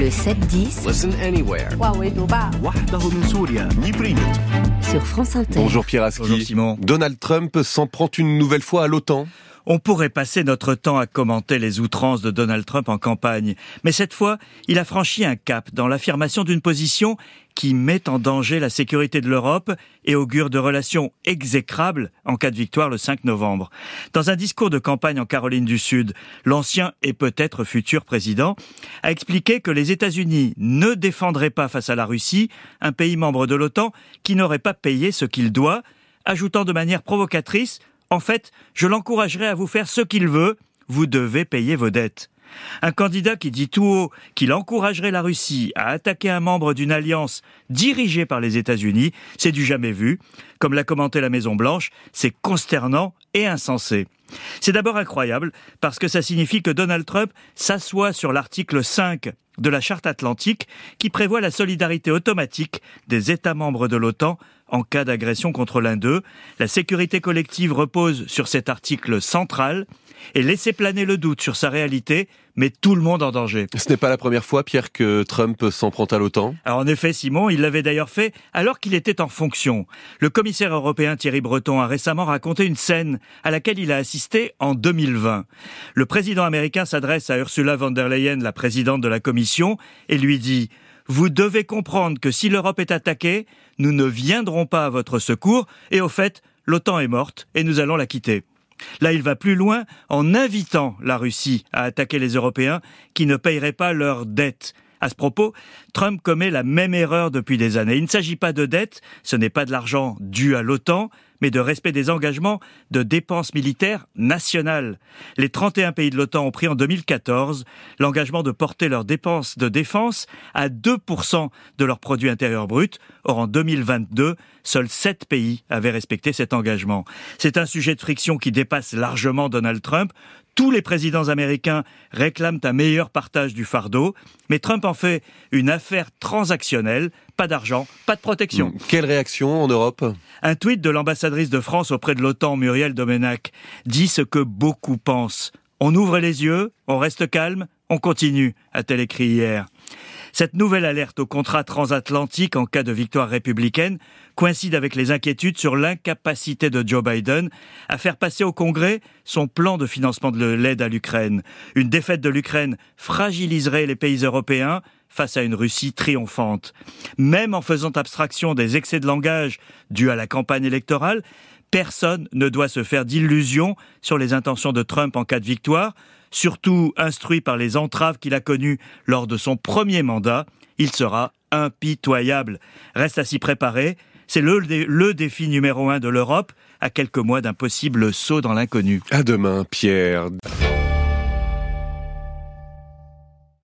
Le 7-10 Listen anywhere. sur France Inter. Bonjour Pierre Aski. Bonjour Simon. Donald Trump s'en prend une nouvelle fois à l'OTAN. On pourrait passer notre temps à commenter les outrances de Donald Trump en campagne, mais cette fois, il a franchi un cap dans l'affirmation d'une position qui met en danger la sécurité de l'Europe et augure de relations exécrables en cas de victoire le 5 novembre. Dans un discours de campagne en Caroline du Sud, l'ancien et peut-être futur président a expliqué que les États-Unis ne défendraient pas face à la Russie, un pays membre de l'OTAN qui n'aurait pas payé ce qu'il doit, ajoutant de manière provocatrice en fait, je l'encouragerai à vous faire ce qu'il veut, vous devez payer vos dettes. Un candidat qui dit tout haut qu'il encouragerait la Russie à attaquer un membre d'une alliance dirigée par les États-Unis, c'est du jamais vu. Comme l'a commenté la Maison Blanche, c'est consternant et insensé. C'est d'abord incroyable parce que ça signifie que Donald Trump s'assoit sur l'article 5 de la Charte atlantique qui prévoit la solidarité automatique des États membres de l'OTAN en cas d'agression contre l'un d'eux. La sécurité collective repose sur cet article central et laisser planer le doute sur sa réalité met tout le monde en danger. Ce n'est pas la première fois, Pierre, que Trump s'en prend à l'OTAN. Alors en effet, Simon, il l'avait d'ailleurs fait alors qu'il était en fonction. Le commissaire européen Thierry Breton a récemment raconté une scène à laquelle il a assisté en 2020. Le président américain s'adresse à Ursula von der Leyen, la présidente de la Commission, et lui dit vous devez comprendre que si l'Europe est attaquée, nous ne viendrons pas à votre secours, et au fait, l'OTAN est morte, et nous allons la quitter. Là, il va plus loin en invitant la Russie à attaquer les Européens qui ne paieraient pas leurs dettes. À ce propos, Trump commet la même erreur depuis des années. Il ne s'agit pas de dette, ce n'est pas de l'argent dû à l'OTAN, mais de respect des engagements de dépenses militaires nationales. Les 31 pays de l'OTAN ont pris en 2014 l'engagement de porter leurs dépenses de défense à 2% de leur produit intérieur brut. Or, en 2022, seuls 7 pays avaient respecté cet engagement. C'est un sujet de friction qui dépasse largement Donald Trump. Tous les présidents américains réclament un meilleur partage du fardeau, mais Trump en fait une affaire transactionnelle, pas d'argent, pas de protection. Quelle réaction en Europe? Un tweet de l'ambassadrice de France auprès de l'OTAN, Muriel Domenac, dit ce que beaucoup pensent. On ouvre les yeux, on reste calme, on continue, a-t-elle écrit hier. Cette nouvelle alerte au contrat transatlantique en cas de victoire républicaine coïncide avec les inquiétudes sur l'incapacité de Joe Biden à faire passer au Congrès son plan de financement de l'aide à l'Ukraine. Une défaite de l'Ukraine fragiliserait les pays européens face à une Russie triomphante. Même en faisant abstraction des excès de langage dus à la campagne électorale, personne ne doit se faire d'illusions sur les intentions de Trump en cas de victoire, surtout instruit par les entraves qu'il a connues lors de son premier mandat, il sera impitoyable. Reste à s'y préparer. C'est le, défi numéro un de l'Europe, à quelques mois d'un possible saut dans l'inconnu. À demain, Pierre.